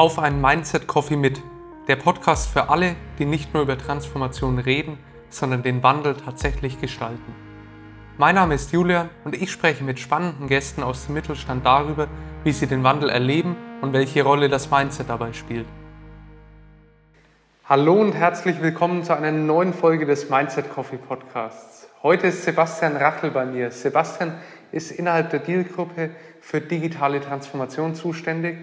Auf einen Mindset Coffee mit. Der Podcast für alle, die nicht nur über Transformation reden, sondern den Wandel tatsächlich gestalten. Mein Name ist Julian und ich spreche mit spannenden Gästen aus dem Mittelstand darüber, wie sie den Wandel erleben und welche Rolle das Mindset dabei spielt. Hallo und herzlich willkommen zu einer neuen Folge des Mindset Coffee Podcasts. Heute ist Sebastian Rachel bei mir. Sebastian ist innerhalb der Deal-Gruppe für digitale Transformation zuständig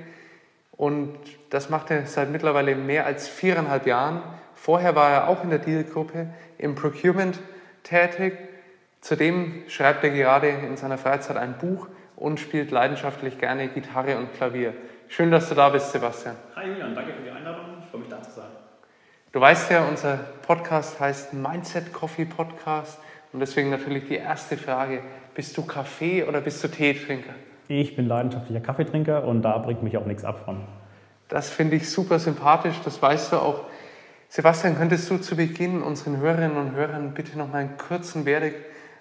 und das macht er seit mittlerweile mehr als viereinhalb Jahren. Vorher war er auch in der Deal-Gruppe im Procurement tätig. Zudem schreibt er gerade in seiner Freizeit ein Buch und spielt leidenschaftlich gerne Gitarre und Klavier. Schön, dass du da bist, Sebastian. Hi Julian, danke für die Einladung. Ich freue mich da zu sein. Du weißt ja, unser Podcast heißt Mindset Coffee Podcast und deswegen natürlich die erste Frage, bist du Kaffee- oder bist du Teetrinker? Ich bin leidenschaftlicher Kaffeetrinker und da bringt mich auch nichts ab von. Das finde ich super sympathisch, das weißt du auch. Sebastian, könntest du zu Beginn unseren Hörerinnen und Hörern bitte noch mal einen kurzen Werde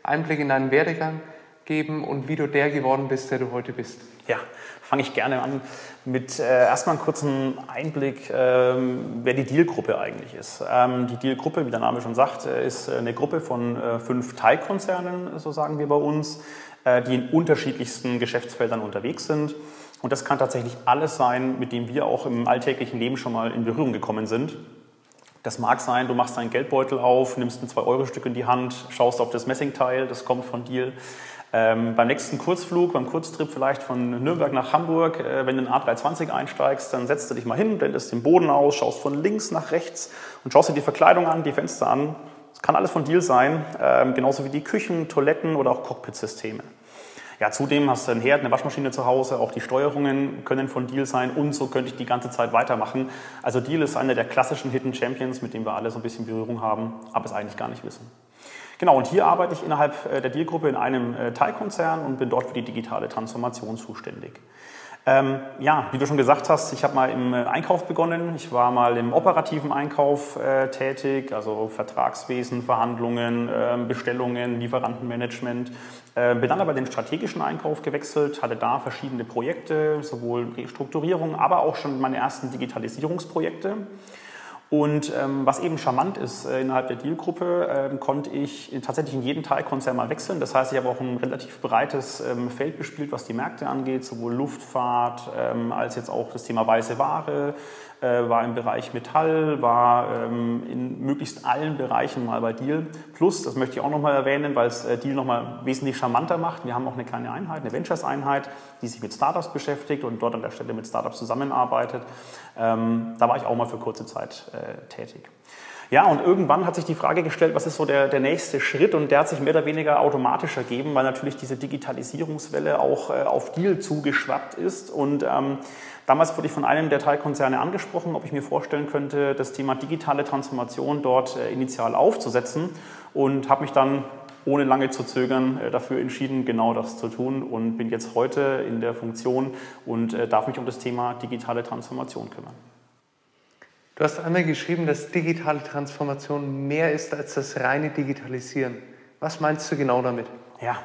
Einblick in deinen Werdegang geben und wie du der geworden bist, der du heute bist? Ja, fange ich gerne an mit äh, erstmal einen kurzen Einblick, ähm, wer die Deal-Gruppe eigentlich ist. Ähm, die Deal-Gruppe, wie der Name schon sagt, äh, ist eine Gruppe von äh, fünf Teilkonzernen, so sagen wir bei uns, äh, die in unterschiedlichsten Geschäftsfeldern unterwegs sind. Und das kann tatsächlich alles sein, mit dem wir auch im alltäglichen Leben schon mal in Berührung gekommen sind. Das mag sein, du machst deinen Geldbeutel auf, nimmst ein 2-Euro-Stück in die Hand, schaust auf das Messingteil, das kommt von Deal. Ähm, beim nächsten Kurzflug, beim Kurztrip vielleicht von Nürnberg nach Hamburg, äh, wenn du in den A320 einsteigst, dann setzt du dich mal hin, blendest den Boden aus, schaust von links nach rechts und schaust dir die Verkleidung an, die Fenster an. Das kann alles von Deal sein, ähm, genauso wie die Küchen, Toiletten oder auch Cockpit-Systeme. Ja, zudem hast du einen Herd, eine Waschmaschine zu Hause, auch die Steuerungen können von Deal sein und so könnte ich die ganze Zeit weitermachen. Also Deal ist einer der klassischen Hidden Champions, mit dem wir alle so ein bisschen Berührung haben, aber es eigentlich gar nicht wissen. Genau, und hier arbeite ich innerhalb äh, der Deal-Gruppe in einem äh, Teilkonzern und bin dort für die digitale Transformation zuständig. Ähm, ja, wie du schon gesagt hast, ich habe mal im äh, Einkauf begonnen. Ich war mal im operativen Einkauf äh, tätig, also Vertragswesen, Verhandlungen, äh, Bestellungen, Lieferantenmanagement. Äh, bin dann aber den strategischen Einkauf gewechselt, hatte da verschiedene Projekte, sowohl Restrukturierung, aber auch schon meine ersten Digitalisierungsprojekte. Und ähm, was eben charmant ist, äh, innerhalb der Deal-Gruppe äh, konnte ich tatsächlich in jeden Teilkonzern mal wechseln. Das heißt, ich habe auch ein relativ breites ähm, Feld bespielt, was die Märkte angeht, sowohl Luftfahrt ähm, als jetzt auch das Thema weiße Ware, war im Bereich Metall, war ähm, in möglichst allen Bereichen mal bei Deal. Plus, das möchte ich auch nochmal erwähnen, weil es äh, Deal nochmal wesentlich charmanter macht. Wir haben auch eine kleine Einheit, eine Ventures-Einheit, die sich mit Startups beschäftigt und dort an der Stelle mit Startups zusammenarbeitet. Ähm, da war ich auch mal für kurze Zeit äh, tätig. Ja, und irgendwann hat sich die Frage gestellt, was ist so der, der nächste Schritt? Und der hat sich mehr oder weniger automatisch ergeben, weil natürlich diese Digitalisierungswelle auch äh, auf Deal zugeschwappt ist. Und ähm, damals wurde ich von einem der Teilkonzerne angesprochen, ob ich mir vorstellen könnte, das Thema digitale Transformation dort äh, initial aufzusetzen. Und habe mich dann ohne lange zu zögern äh, dafür entschieden, genau das zu tun und bin jetzt heute in der Funktion und äh, darf mich um das Thema digitale Transformation kümmern. Du hast einmal geschrieben, dass digitale Transformation mehr ist als das reine Digitalisieren. Was meinst du genau damit? Ja,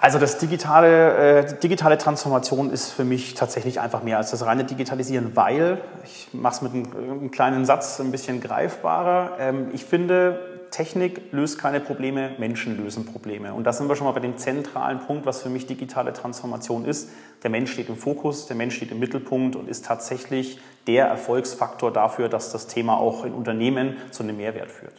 also das digitale, äh, digitale Transformation ist für mich tatsächlich einfach mehr als das reine Digitalisieren, weil, ich mache es mit einem, einem, kleinen Satz ein bisschen greifbarer, ähm, ich finde, Technik löst keine Probleme, Menschen lösen Probleme. Und da sind wir schon mal bei dem zentralen Punkt, was für mich digitale Transformation ist. Der Mensch steht im Fokus, der Mensch steht im Mittelpunkt und ist tatsächlich der Erfolgsfaktor dafür, dass das Thema auch in Unternehmen zu einem Mehrwert führt.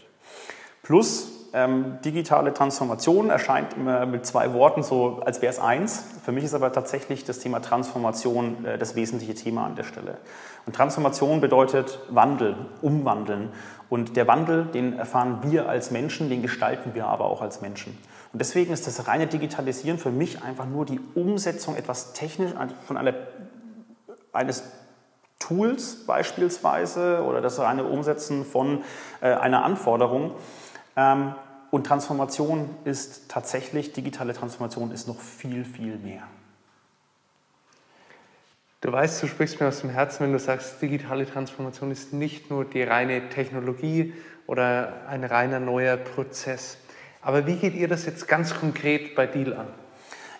Plus, ähm, digitale Transformation erscheint immer mit zwei Worten, so als wäre es eins. Für mich ist aber tatsächlich das Thema Transformation äh, das wesentliche Thema an der Stelle. Und Transformation bedeutet Wandel, umwandeln. Und der Wandel, den erfahren wir als Menschen, den gestalten wir aber auch als Menschen. Und deswegen ist das reine Digitalisieren für mich einfach nur die Umsetzung etwas technisch, von einer, eines Tools beispielsweise oder das reine Umsetzen von äh, einer Anforderung. Ähm, und Transformation ist tatsächlich, digitale Transformation ist noch viel, viel mehr. Du weißt, du sprichst mir aus dem Herzen, wenn du sagst, digitale Transformation ist nicht nur die reine Technologie oder ein reiner neuer Prozess. Aber wie geht ihr das jetzt ganz konkret bei Deal an?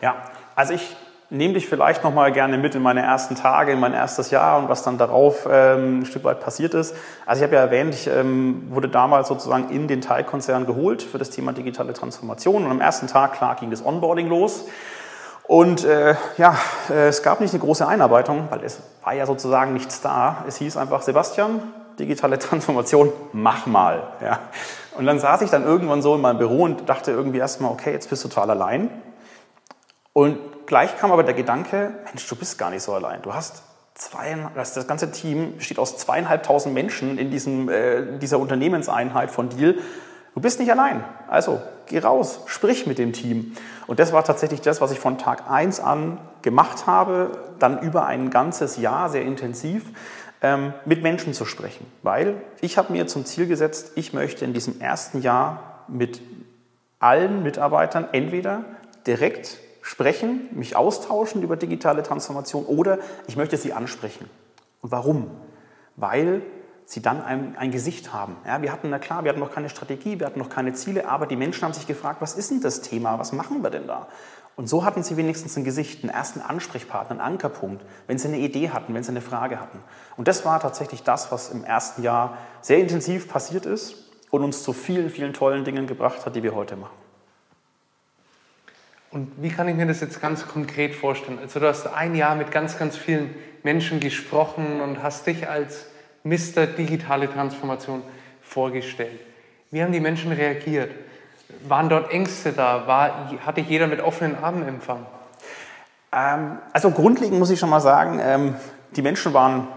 Ja, also ich nehme dich vielleicht noch mal gerne mit in meine ersten Tage, in mein erstes Jahr und was dann darauf ähm, ein Stück weit passiert ist. Also ich habe ja erwähnt, ich ähm, wurde damals sozusagen in den Teilkonzern geholt für das Thema digitale Transformation und am ersten Tag, klar, ging das Onboarding los. Und äh, ja, äh, es gab nicht eine große Einarbeitung, weil es war ja sozusagen nichts da. Es hieß einfach, Sebastian, digitale Transformation, mach mal. Ja. Und dann saß ich dann irgendwann so in meinem Büro und dachte irgendwie erstmal, okay, jetzt bist du total allein. Und gleich kam aber der Gedanke, Mensch, du bist gar nicht so allein. Du hast zwei, das ganze Team besteht aus zweieinhalbtausend Menschen in diesem, äh, dieser Unternehmenseinheit von Deal. Du bist nicht allein. Also geh raus, sprich mit dem Team. Und das war tatsächlich das, was ich von Tag 1 an gemacht habe, dann über ein ganzes Jahr sehr intensiv ähm, mit Menschen zu sprechen. Weil ich habe mir zum Ziel gesetzt, ich möchte in diesem ersten Jahr mit allen Mitarbeitern entweder direkt sprechen, mich austauschen über digitale Transformation oder ich möchte sie ansprechen. Und warum? Weil sie dann ein, ein Gesicht haben. Ja, wir hatten, na klar, wir hatten noch keine Strategie, wir hatten noch keine Ziele, aber die Menschen haben sich gefragt, was ist denn das Thema, was machen wir denn da? Und so hatten sie wenigstens ein Gesicht, einen ersten Ansprechpartner, einen Ankerpunkt, wenn sie eine Idee hatten, wenn sie eine Frage hatten. Und das war tatsächlich das, was im ersten Jahr sehr intensiv passiert ist und uns zu vielen, vielen tollen Dingen gebracht hat, die wir heute machen. Und wie kann ich mir das jetzt ganz konkret vorstellen? Also du hast ein Jahr mit ganz, ganz vielen Menschen gesprochen und hast dich als Mr. Digitale Transformation vorgestellt. Wie haben die Menschen reagiert? Waren dort Ängste da? War, hatte jeder mit offenen Armen empfangen? Ähm, also grundlegend muss ich schon mal sagen, ähm, die Menschen waren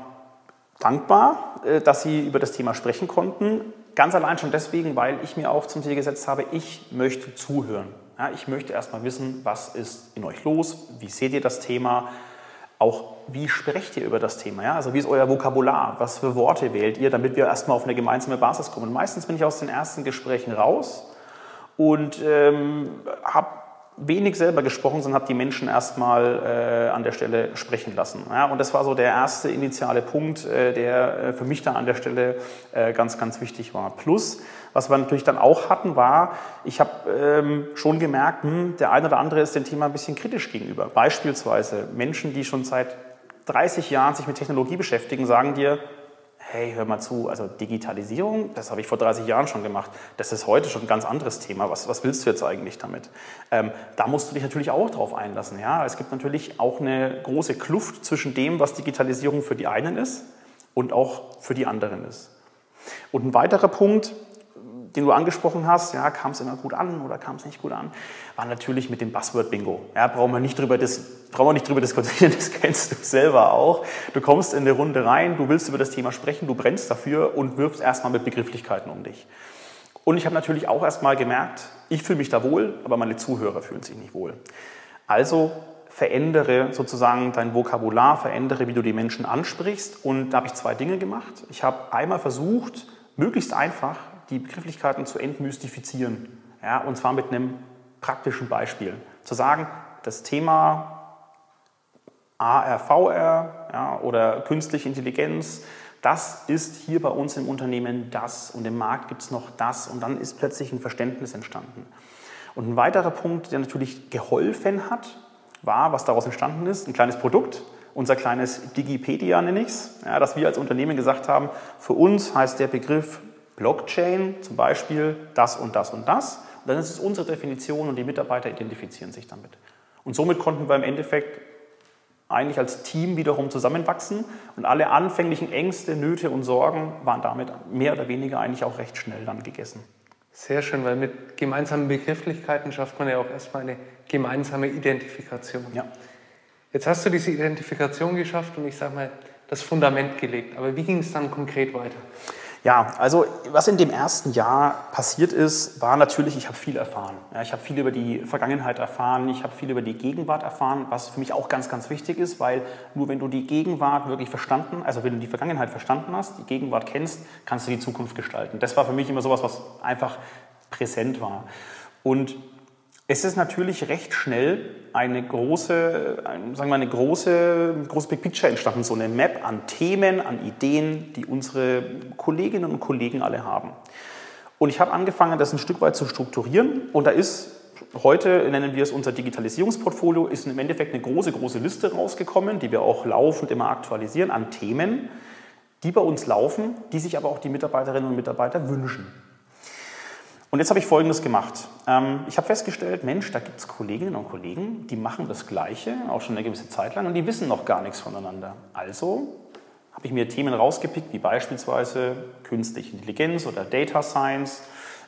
dankbar, äh, dass sie über das Thema sprechen konnten. Ganz allein schon deswegen, weil ich mir auch zum Ziel gesetzt habe, ich möchte zuhören. Ja, ich möchte erstmal wissen, was ist in euch los, wie seht ihr das Thema, auch wie sprecht ihr über das Thema, ja? also wie ist euer Vokabular, was für Worte wählt ihr, damit wir erstmal auf eine gemeinsame Basis kommen. Und meistens bin ich aus den ersten Gesprächen raus und ähm, habe wenig selber gesprochen, sondern habe die Menschen erstmal äh, an der Stelle sprechen lassen. Ja, und das war so der erste initiale Punkt, äh, der äh, für mich da an der Stelle äh, ganz, ganz wichtig war. Plus, was wir natürlich dann auch hatten, war, ich habe ähm, schon gemerkt, hm, der eine oder andere ist dem Thema ein bisschen kritisch gegenüber. Beispielsweise Menschen, die schon seit 30 Jahren sich mit Technologie beschäftigen, sagen dir, hey, hör mal zu, also Digitalisierung, das habe ich vor 30 Jahren schon gemacht, das ist heute schon ein ganz anderes Thema, was, was willst du jetzt eigentlich damit? Ähm, da musst du dich natürlich auch drauf einlassen. Ja? Es gibt natürlich auch eine große Kluft zwischen dem, was Digitalisierung für die einen ist und auch für die anderen ist. Und ein weiterer Punkt, den du angesprochen hast, ja, kam es immer gut an oder kam es nicht gut an, war natürlich mit dem Buzzword-Bingo. Ja, brauchen wir nicht drüber, das, brauchen wir nicht drüber diskutieren, das kennst du selber auch. Du kommst in eine Runde rein, du willst über das Thema sprechen, du brennst dafür und wirfst erstmal mit Begrifflichkeiten um dich. Und ich habe natürlich auch erstmal gemerkt, ich fühle mich da wohl, aber meine Zuhörer fühlen sich nicht wohl. Also verändere sozusagen dein Vokabular, verändere, wie du die Menschen ansprichst. Und da habe ich zwei Dinge gemacht. Ich habe einmal versucht, möglichst einfach die Begrifflichkeiten zu entmystifizieren. Ja, und zwar mit einem praktischen Beispiel. Zu sagen, das Thema ARVR ja, oder künstliche Intelligenz, das ist hier bei uns im Unternehmen das und im Markt gibt es noch das und dann ist plötzlich ein Verständnis entstanden. Und ein weiterer Punkt, der natürlich geholfen hat, war, was daraus entstanden ist, ein kleines Produkt, unser kleines Digipedia nenne ich es, ja, dass wir als Unternehmen gesagt haben, für uns heißt der Begriff Blockchain zum Beispiel das und das und das. Und dann ist es unsere Definition und die Mitarbeiter identifizieren sich damit. Und somit konnten wir im Endeffekt eigentlich als Team wiederum zusammenwachsen und alle anfänglichen Ängste, Nöte und Sorgen waren damit mehr oder weniger eigentlich auch recht schnell dann gegessen. Sehr schön, weil mit gemeinsamen Begrifflichkeiten schafft man ja auch erstmal eine gemeinsame Identifikation. Ja. Jetzt hast du diese Identifikation geschafft und ich sage mal, das Fundament gelegt. Aber wie ging es dann konkret weiter? Ja, also was in dem ersten Jahr passiert ist, war natürlich, ich habe viel erfahren. Ja, ich habe viel über die Vergangenheit erfahren, ich habe viel über die Gegenwart erfahren, was für mich auch ganz, ganz wichtig ist, weil nur wenn du die Gegenwart wirklich verstanden, also wenn du die Vergangenheit verstanden hast, die Gegenwart kennst, kannst du die Zukunft gestalten. Das war für mich immer sowas, was einfach präsent war. Und es ist natürlich recht schnell eine große, sagen wir eine große, große Big Picture entstanden, so eine Map an Themen, an Ideen, die unsere Kolleginnen und Kollegen alle haben. Und ich habe angefangen, das ein Stück weit zu strukturieren und da ist heute nennen wir es unser Digitalisierungsportfolio, ist im Endeffekt eine große, große Liste rausgekommen, die wir auch laufend immer aktualisieren an Themen, die bei uns laufen, die sich aber auch die Mitarbeiterinnen und Mitarbeiter wünschen. Und jetzt habe ich Folgendes gemacht. Ähm, ich habe festgestellt, Mensch, da gibt es Kolleginnen und Kollegen, die machen das Gleiche, auch schon eine gewisse Zeit lang, und die wissen noch gar nichts voneinander. Also habe ich mir Themen rausgepickt, wie beispielsweise künstliche Intelligenz oder Data Science,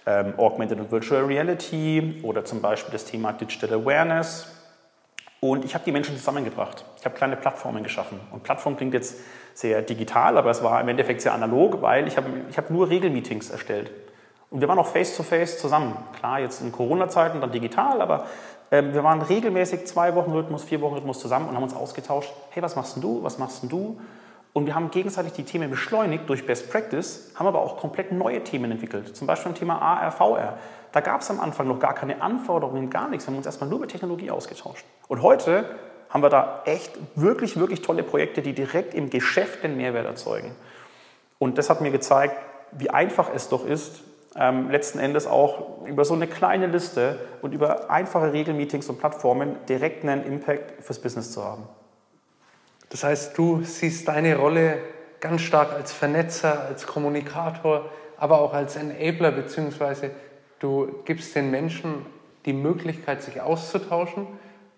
ähm, Augmented und Virtual Reality oder zum Beispiel das Thema Digital Awareness. Und ich habe die Menschen zusammengebracht. Ich habe kleine Plattformen geschaffen. Und Plattform klingt jetzt sehr digital, aber es war im Endeffekt sehr analog, weil ich habe ich hab nur Regelmeetings erstellt. Und wir waren auch face-to-face -face zusammen. Klar, jetzt in Corona-Zeiten dann digital, aber äh, wir waren regelmäßig zwei Wochen Rhythmus, vier Wochen Rhythmus zusammen und haben uns ausgetauscht. Hey, was machst denn du? Was machst denn du? Und wir haben gegenseitig die Themen beschleunigt durch Best Practice, haben aber auch komplett neue Themen entwickelt. Zum Beispiel ein Thema AR, VR. Da gab es am Anfang noch gar keine Anforderungen, gar nichts. Wir haben uns erstmal nur über Technologie ausgetauscht. Und heute haben wir da echt wirklich, wirklich tolle Projekte, die direkt im Geschäft den Mehrwert erzeugen. Und das hat mir gezeigt, wie einfach es doch ist, ähm, letzten Endes auch über so eine kleine Liste und über einfache Regelmeetings und Plattformen direkt einen Impact fürs Business zu haben. Das heißt, du siehst deine Rolle ganz stark als Vernetzer, als Kommunikator, aber auch als Enabler, beziehungsweise du gibst den Menschen die Möglichkeit, sich auszutauschen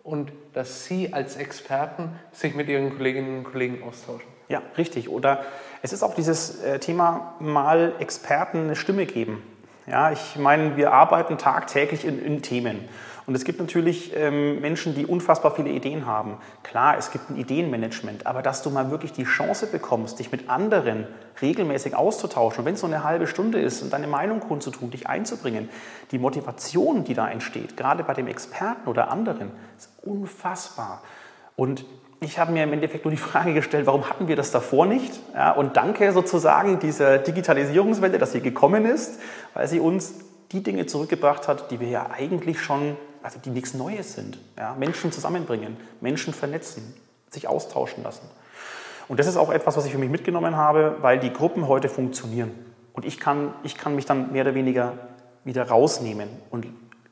und dass sie als Experten sich mit ihren Kolleginnen und Kollegen austauschen. Ja, richtig. Oder es ist auch dieses äh, Thema mal Experten eine Stimme geben. Ja, ich meine, wir arbeiten tagtäglich in, in Themen. Und es gibt natürlich ähm, Menschen, die unfassbar viele Ideen haben. Klar, es gibt ein Ideenmanagement, aber dass du mal wirklich die Chance bekommst, dich mit anderen regelmäßig auszutauschen, wenn es so eine halbe Stunde ist und deine Meinung kundzutun, dich einzubringen, die Motivation, die da entsteht, gerade bei dem Experten oder anderen, ist unfassbar. Und ich habe mir im Endeffekt nur die Frage gestellt, warum hatten wir das davor nicht? Ja, und danke sozusagen dieser Digitalisierungswelle, dass sie gekommen ist, weil sie uns die Dinge zurückgebracht hat, die wir ja eigentlich schon, also die nichts Neues sind. Ja, Menschen zusammenbringen, Menschen vernetzen, sich austauschen lassen. Und das ist auch etwas, was ich für mich mitgenommen habe, weil die Gruppen heute funktionieren. Und ich kann, ich kann mich dann mehr oder weniger wieder rausnehmen und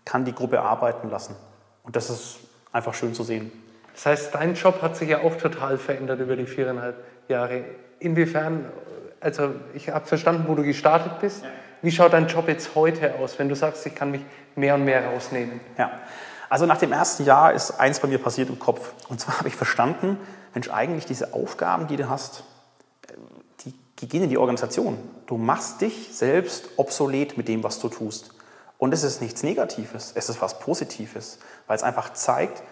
kann die Gruppe arbeiten lassen. Und das ist einfach schön zu sehen. Das heißt, dein Job hat sich ja auch total verändert über die viereinhalb Jahre. Inwiefern, also ich habe verstanden, wo du gestartet bist. Ja. Wie schaut dein Job jetzt heute aus, wenn du sagst, ich kann mich mehr und mehr rausnehmen? Ja, also nach dem ersten Jahr ist eins bei mir passiert im Kopf. Und zwar habe ich verstanden, Mensch, eigentlich diese Aufgaben, die du hast, die, die gehen in die Organisation. Du machst dich selbst obsolet mit dem, was du tust. Und es ist nichts Negatives, es ist was Positives, weil es einfach zeigt,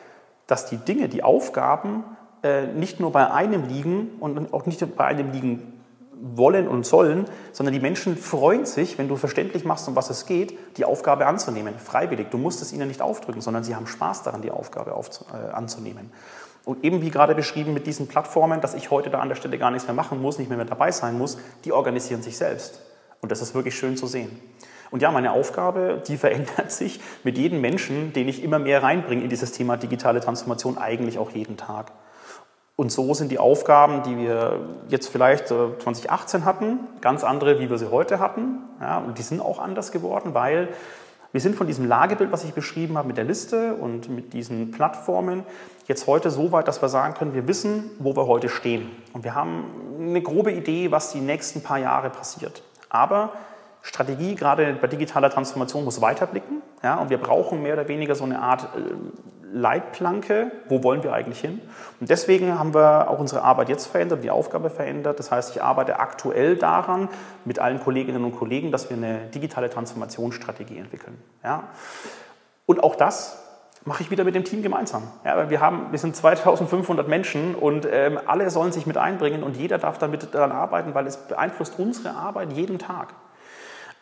dass die Dinge, die Aufgaben äh, nicht nur bei einem liegen und auch nicht bei einem liegen wollen und sollen, sondern die Menschen freuen sich, wenn du verständlich machst, um was es geht, die Aufgabe anzunehmen, freiwillig. Du musst es ihnen nicht aufdrücken, sondern sie haben Spaß daran, die Aufgabe aufzu äh, anzunehmen. Und eben wie gerade beschrieben mit diesen Plattformen, dass ich heute da an der Stelle gar nichts mehr machen muss, nicht mehr, mehr dabei sein muss, die organisieren sich selbst. Und das ist wirklich schön zu sehen. Und ja, meine Aufgabe, die verändert sich mit jedem Menschen, den ich immer mehr reinbringe in dieses Thema digitale Transformation, eigentlich auch jeden Tag. Und so sind die Aufgaben, die wir jetzt vielleicht 2018 hatten, ganz andere, wie wir sie heute hatten. Ja, und die sind auch anders geworden, weil wir sind von diesem Lagebild, was ich beschrieben habe, mit der Liste und mit diesen Plattformen, jetzt heute so weit, dass wir sagen können, wir wissen, wo wir heute stehen. Und wir haben eine grobe Idee, was die nächsten paar Jahre passiert. Aber Strategie, gerade bei digitaler Transformation, muss weiterblicken. Ja, und wir brauchen mehr oder weniger so eine Art äh, Leitplanke, wo wollen wir eigentlich hin? Und deswegen haben wir auch unsere Arbeit jetzt verändert, die Aufgabe verändert. Das heißt, ich arbeite aktuell daran mit allen Kolleginnen und Kollegen, dass wir eine digitale Transformationsstrategie entwickeln. Ja? Und auch das mache ich wieder mit dem Team gemeinsam. Ja, wir, haben, wir sind 2500 Menschen und ähm, alle sollen sich mit einbringen und jeder darf damit daran arbeiten, weil es beeinflusst unsere Arbeit jeden Tag.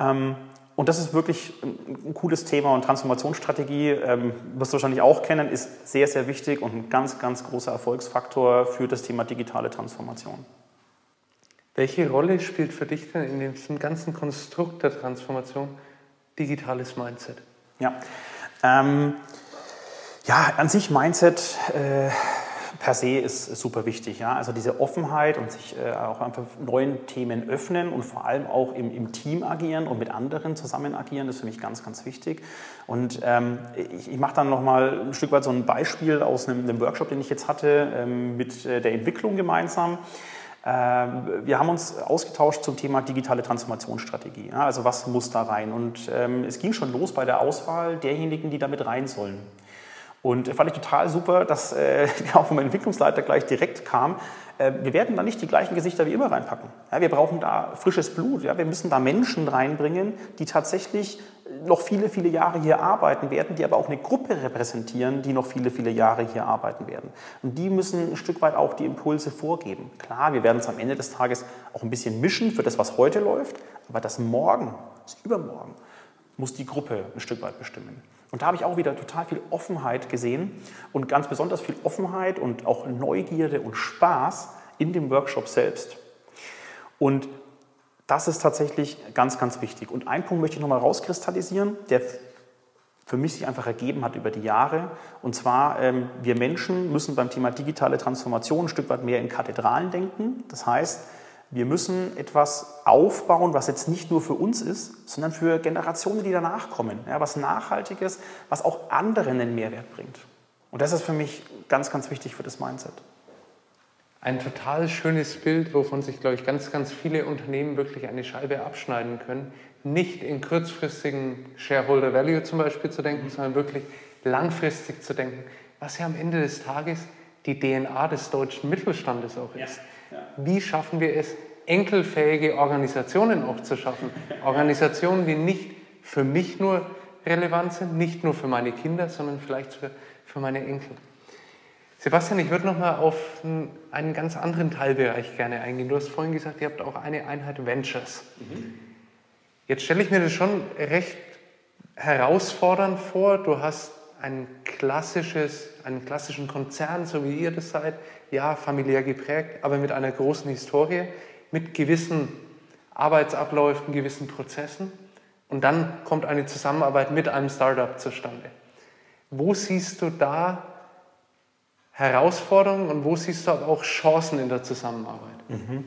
Ähm, und das ist wirklich ein cooles Thema und Transformationsstrategie, ähm, wirst du wahrscheinlich auch kennen, ist sehr, sehr wichtig und ein ganz, ganz großer Erfolgsfaktor für das Thema digitale Transformation. Welche Rolle spielt für dich denn in diesem ganzen Konstrukt der Transformation digitales Mindset? Ja, ähm, ja an sich Mindset. Äh, per se ist, super wichtig. Ja? Also diese Offenheit und sich äh, auch einfach neuen Themen öffnen und vor allem auch im, im, Team agieren und mit anderen zusammen agieren, ist für mich ganz, ganz wichtig. Und ähm, ich, ich mache dann nochmal ein Stück weit so ein Beispiel aus einem, einem Workshop, den ich jetzt hatte, ähm, mit äh, der Entwicklung gemeinsam. Ähm, wir haben uns ausgetauscht zum Thema digitale Transformationsstrategie. Also was muss da rein? Und ähm, es ging schon los bei der Auswahl derjenigen, die damit rein sollen. Und fand ich total super, dass äh, auch vom Entwicklungsleiter gleich direkt kam. Äh, wir werden da nicht die gleichen Gesichter wie immer reinpacken. Ja, wir brauchen da frisches Blut. Ja, wir müssen da Menschen reinbringen, die tatsächlich noch viele, viele Jahre hier arbeiten werden, die aber auch eine Gruppe repräsentieren, die noch viele, viele Jahre hier arbeiten werden. Und die müssen ein Stück weit auch die Impulse vorgeben. Klar, wir werden es am Ende des Tages auch ein bisschen mischen für das, was heute läuft, aber das Morgen, das Übermorgen, muss die Gruppe ein Stück weit bestimmen. Und da habe ich auch wieder total viel Offenheit gesehen und ganz besonders viel Offenheit und auch Neugierde und Spaß in dem Workshop selbst. Und das ist tatsächlich ganz, ganz wichtig. Und einen Punkt möchte ich nochmal rauskristallisieren, der für mich sich einfach ergeben hat über die Jahre. Und zwar, ähm, wir Menschen müssen beim Thema digitale Transformation ein Stück weit mehr in Kathedralen denken. Das heißt, wir müssen etwas aufbauen, was jetzt nicht nur für uns ist, sondern für Generationen, die danach kommen. Ja, was Nachhaltiges, was auch anderen einen Mehrwert bringt. Und das ist für mich ganz, ganz wichtig für das Mindset. Ein total schönes Bild, wovon sich, glaube ich, ganz, ganz viele Unternehmen wirklich eine Scheibe abschneiden können. Nicht in kurzfristigen Shareholder Value zum Beispiel zu denken, sondern wirklich langfristig zu denken, was ja am Ende des Tages die DNA des deutschen Mittelstandes auch ist. Ja. Wie schaffen wir es, enkelfähige Organisationen auch zu schaffen? Organisationen, die nicht für mich nur relevant sind, nicht nur für meine Kinder, sondern vielleicht für, für meine Enkel. Sebastian, ich würde noch mal auf einen ganz anderen Teilbereich gerne eingehen. Du hast vorhin gesagt, ihr habt auch eine Einheit Ventures. Mhm. Jetzt stelle ich mir das schon recht herausfordernd vor. Du hast ein klassisches, einen klassischen Konzern, so wie ihr das seid, ja, familiär geprägt, aber mit einer großen Historie, mit gewissen Arbeitsabläufen, gewissen Prozessen. Und dann kommt eine Zusammenarbeit mit einem Startup zustande. Wo siehst du da Herausforderungen und wo siehst du aber auch Chancen in der Zusammenarbeit? Mhm.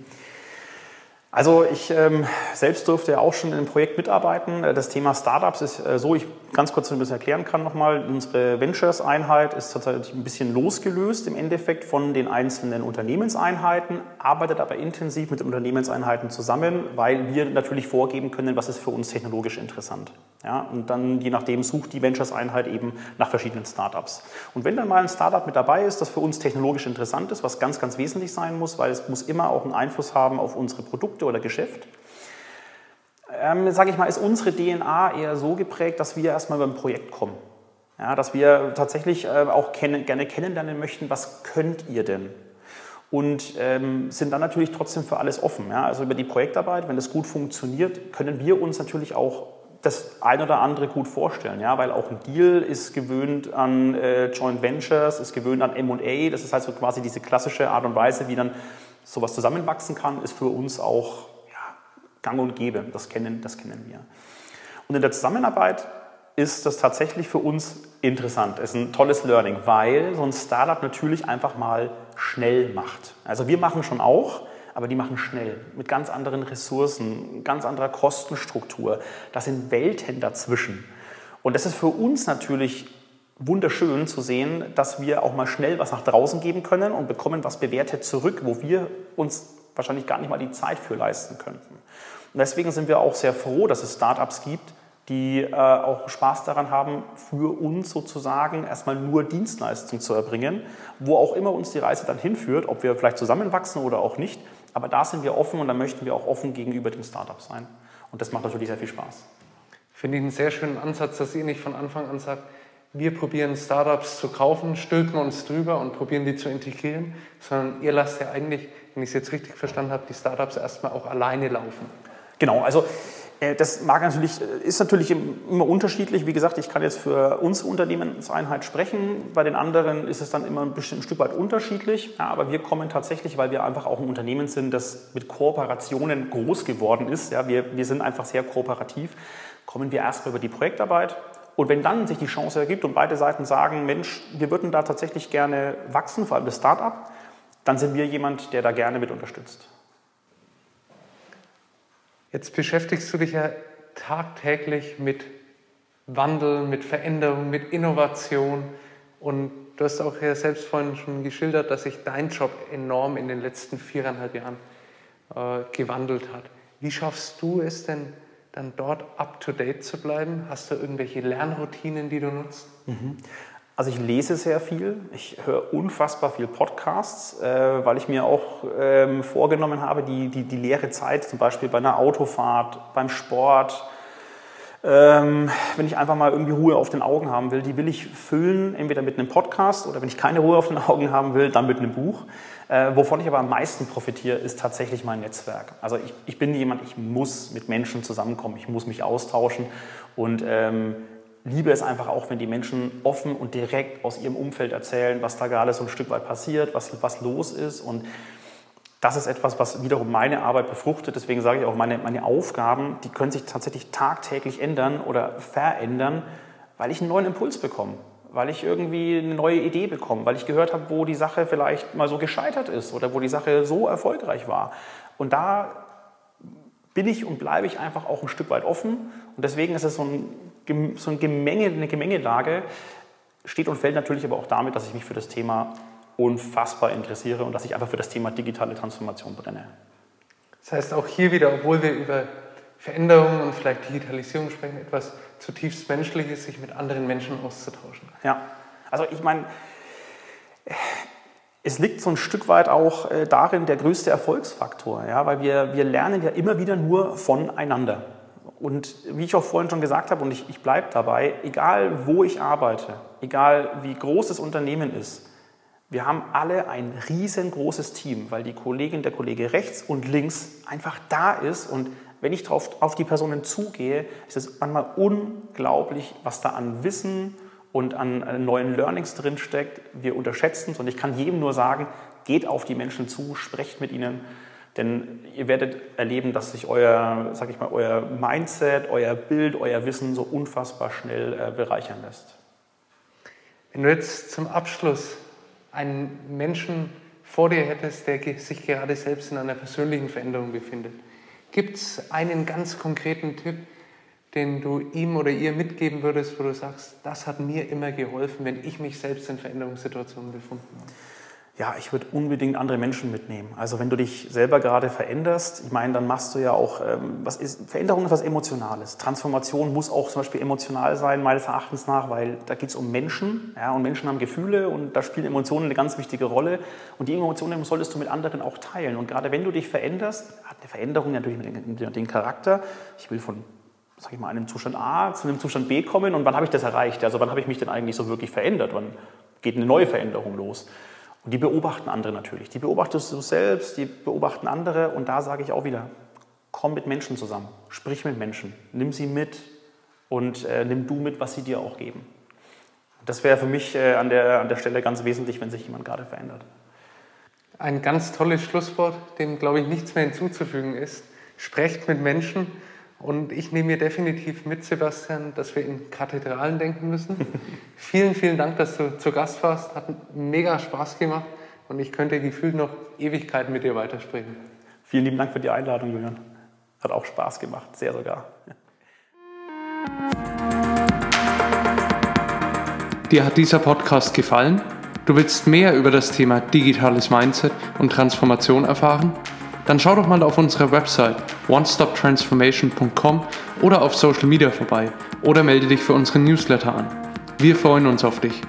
Also ich ähm, selbst durfte ja auch schon in einem Projekt mitarbeiten. Das Thema Startups ist äh, so, ich ganz kurz ein bisschen erklären kann nochmal. Unsere Ventures-Einheit ist tatsächlich ein bisschen losgelöst im Endeffekt von den einzelnen Unternehmenseinheiten, arbeitet aber intensiv mit den Unternehmenseinheiten zusammen, weil wir natürlich vorgeben können, was ist für uns technologisch interessant. Ja, und dann je nachdem sucht die Ventures-Einheit eben nach verschiedenen Startups. Und wenn dann mal ein Startup mit dabei ist, das für uns technologisch interessant ist, was ganz, ganz wesentlich sein muss, weil es muss immer auch einen Einfluss haben auf unsere Produkte oder Geschäft, ähm, sage ich mal, ist unsere DNA eher so geprägt, dass wir erstmal beim Projekt kommen. Ja, dass wir tatsächlich äh, auch kennen, gerne kennenlernen möchten, was könnt ihr denn? Und ähm, sind dann natürlich trotzdem für alles offen. Ja? Also über die Projektarbeit, wenn das gut funktioniert, können wir uns natürlich auch das ein oder andere gut vorstellen, ja, weil auch ein Deal ist gewöhnt an äh, Joint Ventures, ist gewöhnt an M&A, das ist halt so quasi diese klassische Art und Weise, wie dann sowas zusammenwachsen kann, ist für uns auch ja, gang und gäbe, das kennen, das kennen wir. Und in der Zusammenarbeit ist das tatsächlich für uns interessant, es ist ein tolles Learning, weil so ein Startup natürlich einfach mal schnell macht. Also wir machen schon auch, aber die machen schnell, mit ganz anderen Ressourcen, ganz anderer Kostenstruktur. Da sind Welten dazwischen. Und das ist für uns natürlich wunderschön zu sehen, dass wir auch mal schnell was nach draußen geben können und bekommen was bewertet zurück, wo wir uns wahrscheinlich gar nicht mal die Zeit für leisten könnten. Und deswegen sind wir auch sehr froh, dass es Startups gibt, die äh, auch Spaß daran haben, für uns sozusagen erstmal nur Dienstleistungen zu erbringen, wo auch immer uns die Reise dann hinführt, ob wir vielleicht zusammenwachsen oder auch nicht. Aber da sind wir offen und da möchten wir auch offen gegenüber dem Startup sein. Und das macht natürlich sehr viel Spaß. Finde ich einen sehr schönen Ansatz, dass ihr nicht von Anfang an sagt, wir probieren Startups zu kaufen, stülpen uns drüber und probieren die zu integrieren, sondern ihr lasst ja eigentlich, wenn ich es jetzt richtig verstanden habe, die Startups erstmal auch alleine laufen. Genau, also das mag natürlich, äh, ist natürlich immer unterschiedlich. Wie gesagt, ich kann jetzt für unsere Unternehmenseinheit sprechen. Bei den anderen ist es dann immer ein, bisschen, ein Stück weit unterschiedlich. Ja, aber wir kommen tatsächlich, weil wir einfach auch ein Unternehmen sind, das mit Kooperationen groß geworden ist. Ja, wir, wir sind einfach sehr kooperativ. Kommen wir erstmal über die Projektarbeit Und wenn dann sich die Chance ergibt und beide Seiten sagen, Mensch, wir würden da tatsächlich gerne wachsen, vor allem das Startup, dann sind wir jemand, der da gerne mit unterstützt. Jetzt beschäftigst du dich ja tagtäglich mit Wandel, mit Veränderung, mit Innovation und du hast auch ja selbst vorhin schon geschildert, dass sich dein Job enorm in den letzten viereinhalb Jahren äh, gewandelt hat. Wie schaffst du es denn, dann dort up-to-date zu bleiben? Hast du irgendwelche Lernroutinen, die du nutzt? Mhm. Also ich lese sehr viel, ich höre unfassbar viel Podcasts, äh, weil ich mir auch ähm, vorgenommen habe, die, die, die leere Zeit zum Beispiel bei einer Autofahrt, beim Sport, ähm, wenn ich einfach mal irgendwie Ruhe auf den Augen haben will, die will ich füllen, entweder mit einem Podcast oder wenn ich keine Ruhe auf den Augen haben will, dann mit einem Buch. Äh, wovon ich aber am meisten profitiere, ist tatsächlich mein Netzwerk. Also ich, ich bin jemand, ich muss mit Menschen zusammenkommen, ich muss mich austauschen und ähm, liebe es einfach auch, wenn die Menschen offen und direkt aus ihrem Umfeld erzählen, was da gerade so ein Stück weit passiert, was, was los ist. Und das ist etwas, was wiederum meine Arbeit befruchtet. Deswegen sage ich auch, meine, meine Aufgaben, die können sich tatsächlich tagtäglich ändern oder verändern, weil ich einen neuen Impuls bekomme weil ich irgendwie eine neue Idee bekomme, weil ich gehört habe, wo die Sache vielleicht mal so gescheitert ist oder wo die Sache so erfolgreich war. Und da bin ich und bleibe ich einfach auch ein Stück weit offen. Und deswegen ist es so, ein, so ein Gemenge, eine Gemengelage, steht und fällt natürlich aber auch damit, dass ich mich für das Thema unfassbar interessiere und dass ich einfach für das Thema digitale Transformation brenne. Das heißt auch hier wieder, obwohl wir über Veränderungen und vielleicht Digitalisierung sprechen, etwas zutiefst Menschliches, sich mit anderen Menschen auszutauschen. Ja, also ich meine, es liegt so ein Stück weit auch äh, darin der größte Erfolgsfaktor, ja, weil wir, wir lernen ja immer wieder nur voneinander. Und wie ich auch vorhin schon gesagt habe, und ich, ich bleibe dabei, egal wo ich arbeite, egal wie groß das Unternehmen ist, wir haben alle ein riesengroßes Team, weil die Kollegin, der Kollege rechts und links einfach da ist und wenn ich drauf, auf die Personen zugehe, ist es manchmal unglaublich, was da an Wissen und an neuen Learnings drinsteckt. Wir unterschätzen es und ich kann jedem nur sagen, geht auf die Menschen zu, sprecht mit ihnen, denn ihr werdet erleben, dass sich euer, sag ich mal, euer Mindset, euer Bild, euer Wissen so unfassbar schnell äh, bereichern lässt. Wenn du jetzt zum Abschluss einen Menschen vor dir hättest, der sich gerade selbst in einer persönlichen Veränderung befindet, Gibt es einen ganz konkreten Tipp, den du ihm oder ihr mitgeben würdest, wo du sagst, das hat mir immer geholfen, wenn ich mich selbst in Veränderungssituationen befunden habe? Ja, ich würde unbedingt andere Menschen mitnehmen. Also wenn du dich selber gerade veränderst, ich meine, dann machst du ja auch, ähm, was ist, Veränderung ist was Emotionales. Transformation muss auch zum Beispiel emotional sein, meines Erachtens nach, weil da geht es um Menschen. Ja, und Menschen haben Gefühle und da spielen Emotionen eine ganz wichtige Rolle. Und die Emotionen solltest du mit anderen auch teilen. Und gerade wenn du dich veränderst, hat eine Veränderung natürlich den, den Charakter. Ich will von sag ich mal, einem Zustand A zu einem Zustand B kommen und wann habe ich das erreicht? Also wann habe ich mich denn eigentlich so wirklich verändert? Wann geht eine neue Veränderung los? Und die beobachten andere natürlich. Die beobachtest du selbst, die beobachten andere. Und da sage ich auch wieder, komm mit Menschen zusammen, sprich mit Menschen, nimm sie mit und äh, nimm du mit, was sie dir auch geben. Das wäre für mich äh, an, der, an der Stelle ganz wesentlich, wenn sich jemand gerade verändert. Ein ganz tolles Schlusswort, dem, glaube ich, nichts mehr hinzuzufügen ist. Sprecht mit Menschen und ich nehme mir definitiv mit, Sebastian, dass wir in Kathedralen denken müssen. vielen, vielen Dank, dass du zu Gast warst. Hat mega Spaß gemacht und ich könnte gefühlt noch Ewigkeiten mit dir weitersprechen. Vielen lieben Dank für die Einladung, Julian. Hat auch Spaß gemacht, sehr sogar. Dir hat dieser Podcast gefallen? Du willst mehr über das Thema digitales Mindset und Transformation erfahren? Dann schau doch mal auf unserer Website onestoptransformation.com oder auf Social Media vorbei oder melde dich für unseren Newsletter an. Wir freuen uns auf dich.